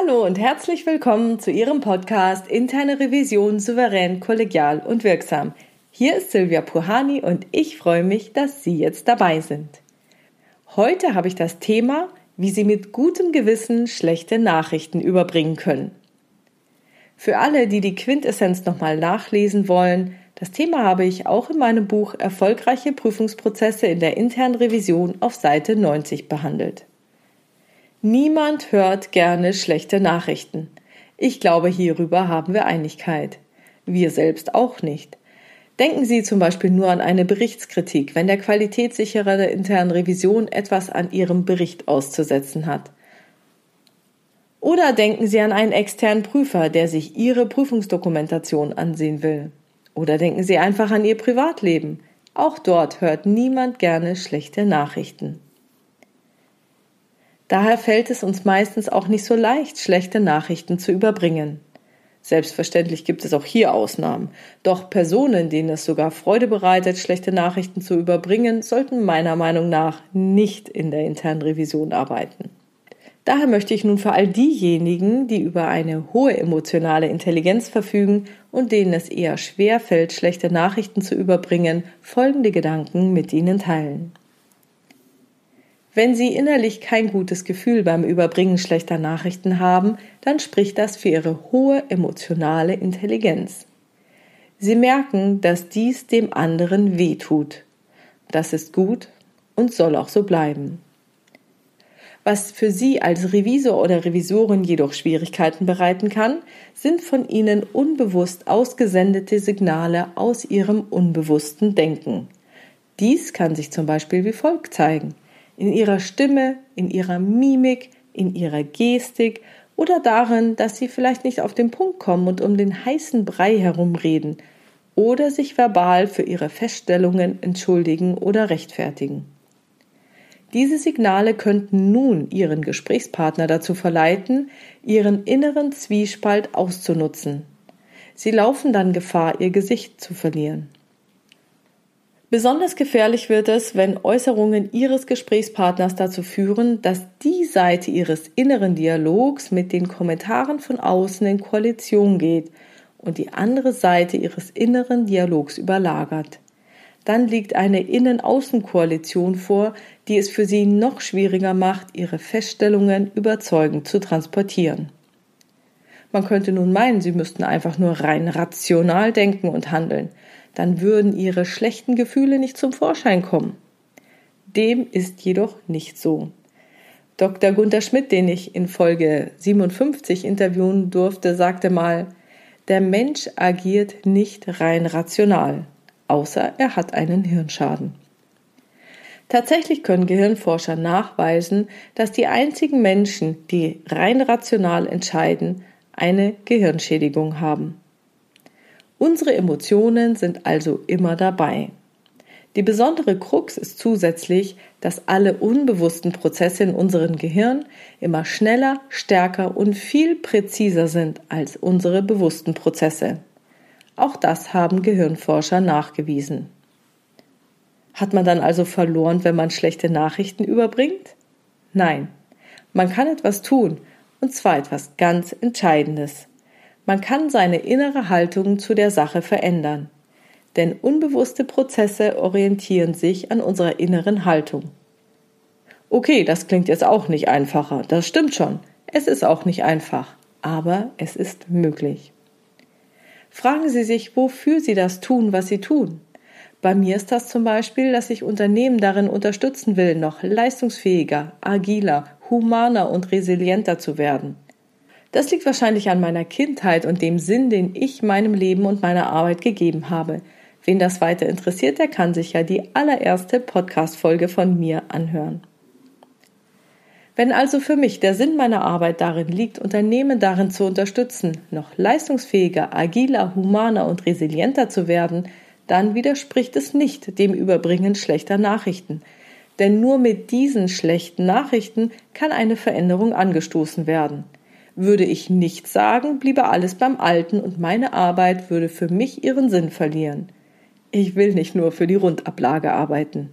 Hallo und herzlich willkommen zu Ihrem Podcast Interne Revision souverän, kollegial und wirksam. Hier ist Silvia Puhani und ich freue mich, dass Sie jetzt dabei sind. Heute habe ich das Thema, wie Sie mit gutem Gewissen schlechte Nachrichten überbringen können. Für alle, die die Quintessenz nochmal nachlesen wollen, das Thema habe ich auch in meinem Buch Erfolgreiche Prüfungsprozesse in der internen Revision auf Seite 90 behandelt. Niemand hört gerne schlechte Nachrichten. Ich glaube, hierüber haben wir Einigkeit. Wir selbst auch nicht. Denken Sie zum Beispiel nur an eine Berichtskritik, wenn der Qualitätssicherer der internen Revision etwas an Ihrem Bericht auszusetzen hat. Oder denken Sie an einen externen Prüfer, der sich Ihre Prüfungsdokumentation ansehen will. Oder denken Sie einfach an Ihr Privatleben. Auch dort hört niemand gerne schlechte Nachrichten. Daher fällt es uns meistens auch nicht so leicht, schlechte Nachrichten zu überbringen. Selbstverständlich gibt es auch hier Ausnahmen. Doch Personen, denen es sogar Freude bereitet, schlechte Nachrichten zu überbringen, sollten meiner Meinung nach nicht in der internen Revision arbeiten. Daher möchte ich nun für all diejenigen, die über eine hohe emotionale Intelligenz verfügen und denen es eher schwer fällt, schlechte Nachrichten zu überbringen, folgende Gedanken mit Ihnen teilen. Wenn Sie innerlich kein gutes Gefühl beim Überbringen schlechter Nachrichten haben, dann spricht das für Ihre hohe emotionale Intelligenz. Sie merken, dass dies dem anderen weh tut. Das ist gut und soll auch so bleiben. Was für Sie als Revisor oder Revisorin jedoch Schwierigkeiten bereiten kann, sind von Ihnen unbewusst ausgesendete Signale aus Ihrem unbewussten Denken. Dies kann sich zum Beispiel wie folgt zeigen in ihrer Stimme, in ihrer Mimik, in ihrer Gestik oder darin, dass sie vielleicht nicht auf den Punkt kommen und um den heißen Brei herumreden oder sich verbal für ihre Feststellungen entschuldigen oder rechtfertigen. Diese Signale könnten nun Ihren Gesprächspartner dazu verleiten, Ihren inneren Zwiespalt auszunutzen. Sie laufen dann Gefahr, Ihr Gesicht zu verlieren. Besonders gefährlich wird es, wenn Äußerungen Ihres Gesprächspartners dazu führen, dass die Seite Ihres inneren Dialogs mit den Kommentaren von außen in Koalition geht und die andere Seite Ihres inneren Dialogs überlagert. Dann liegt eine Innen-Außen-Koalition vor, die es für Sie noch schwieriger macht, Ihre Feststellungen überzeugend zu transportieren. Man könnte nun meinen, Sie müssten einfach nur rein rational denken und handeln dann würden ihre schlechten Gefühle nicht zum Vorschein kommen. Dem ist jedoch nicht so. Dr. Gunther Schmidt, den ich in Folge 57 interviewen durfte, sagte mal, der Mensch agiert nicht rein rational, außer er hat einen Hirnschaden. Tatsächlich können Gehirnforscher nachweisen, dass die einzigen Menschen, die rein rational entscheiden, eine Gehirnschädigung haben. Unsere Emotionen sind also immer dabei. Die besondere Krux ist zusätzlich, dass alle unbewussten Prozesse in unserem Gehirn immer schneller, stärker und viel präziser sind als unsere bewussten Prozesse. Auch das haben Gehirnforscher nachgewiesen. Hat man dann also verloren, wenn man schlechte Nachrichten überbringt? Nein, man kann etwas tun, und zwar etwas ganz Entscheidendes. Man kann seine innere Haltung zu der Sache verändern. Denn unbewusste Prozesse orientieren sich an unserer inneren Haltung. Okay, das klingt jetzt auch nicht einfacher, das stimmt schon. Es ist auch nicht einfach, aber es ist möglich. Fragen Sie sich, wofür Sie das tun, was Sie tun. Bei mir ist das zum Beispiel, dass ich Unternehmen darin unterstützen will, noch leistungsfähiger, agiler, humaner und resilienter zu werden. Das liegt wahrscheinlich an meiner Kindheit und dem Sinn, den ich meinem Leben und meiner Arbeit gegeben habe. Wen das weiter interessiert, der kann sich ja die allererste Podcast-Folge von mir anhören. Wenn also für mich der Sinn meiner Arbeit darin liegt, Unternehmen darin zu unterstützen, noch leistungsfähiger, agiler, humaner und resilienter zu werden, dann widerspricht es nicht dem Überbringen schlechter Nachrichten. Denn nur mit diesen schlechten Nachrichten kann eine Veränderung angestoßen werden. Würde ich nichts sagen, bliebe alles beim Alten und meine Arbeit würde für mich ihren Sinn verlieren. Ich will nicht nur für die Rundablage arbeiten.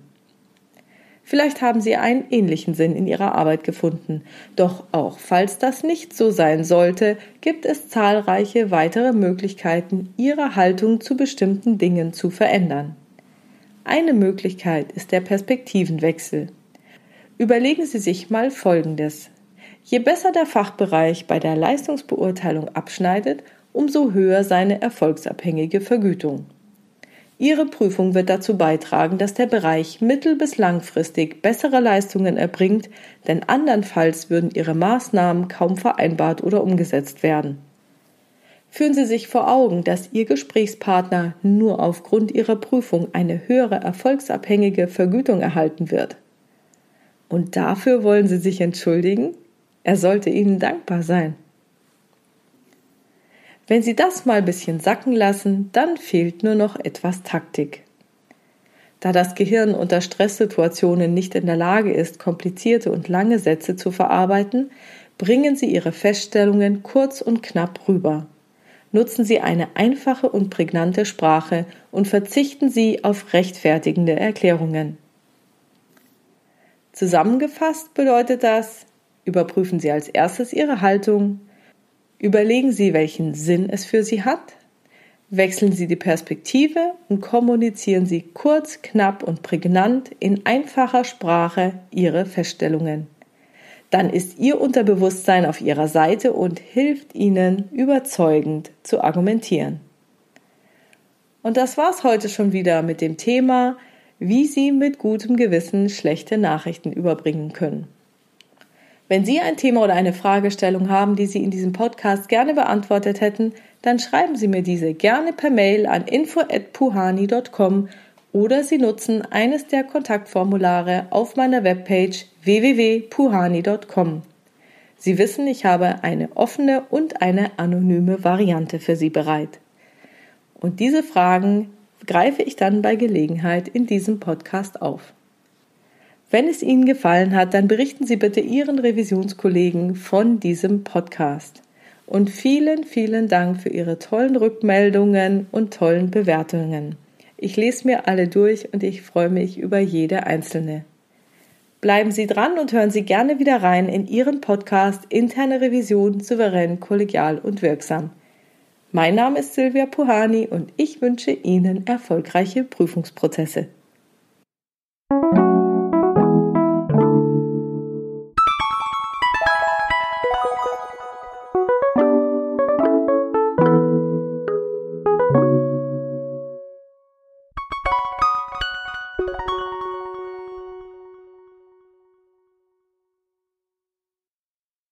Vielleicht haben Sie einen ähnlichen Sinn in Ihrer Arbeit gefunden. Doch auch falls das nicht so sein sollte, gibt es zahlreiche weitere Möglichkeiten, Ihre Haltung zu bestimmten Dingen zu verändern. Eine Möglichkeit ist der Perspektivenwechsel. Überlegen Sie sich mal Folgendes. Je besser der Fachbereich bei der Leistungsbeurteilung abschneidet, umso höher seine erfolgsabhängige Vergütung. Ihre Prüfung wird dazu beitragen, dass der Bereich mittel- bis langfristig bessere Leistungen erbringt, denn andernfalls würden Ihre Maßnahmen kaum vereinbart oder umgesetzt werden. Führen Sie sich vor Augen, dass Ihr Gesprächspartner nur aufgrund Ihrer Prüfung eine höhere erfolgsabhängige Vergütung erhalten wird. Und dafür wollen Sie sich entschuldigen? Er sollte Ihnen dankbar sein. Wenn Sie das mal ein bisschen sacken lassen, dann fehlt nur noch etwas Taktik. Da das Gehirn unter Stresssituationen nicht in der Lage ist, komplizierte und lange Sätze zu verarbeiten, bringen Sie Ihre Feststellungen kurz und knapp rüber. Nutzen Sie eine einfache und prägnante Sprache und verzichten Sie auf rechtfertigende Erklärungen. Zusammengefasst bedeutet das, überprüfen Sie als erstes Ihre Haltung, Überlegen Sie, welchen Sinn es für Sie hat. Wechseln Sie die Perspektive und kommunizieren Sie kurz, knapp und prägnant in einfacher Sprache Ihre Feststellungen. Dann ist Ihr Unterbewusstsein auf Ihrer Seite und hilft Ihnen überzeugend zu argumentieren. Und das war's heute schon wieder mit dem Thema, wie Sie mit gutem Gewissen schlechte Nachrichten überbringen können. Wenn Sie ein Thema oder eine Fragestellung haben, die Sie in diesem Podcast gerne beantwortet hätten, dann schreiben Sie mir diese gerne per Mail an info@puhani.com oder Sie nutzen eines der Kontaktformulare auf meiner Webpage www.puhani.com. Sie wissen, ich habe eine offene und eine anonyme Variante für Sie bereit. Und diese Fragen greife ich dann bei Gelegenheit in diesem Podcast auf. Wenn es Ihnen gefallen hat, dann berichten Sie bitte Ihren Revisionskollegen von diesem Podcast. Und vielen, vielen Dank für Ihre tollen Rückmeldungen und tollen Bewertungen. Ich lese mir alle durch und ich freue mich über jede einzelne. Bleiben Sie dran und hören Sie gerne wieder rein in Ihren Podcast Interne Revision souverän, kollegial und wirksam. Mein Name ist Silvia Puhani und ich wünsche Ihnen erfolgreiche Prüfungsprozesse.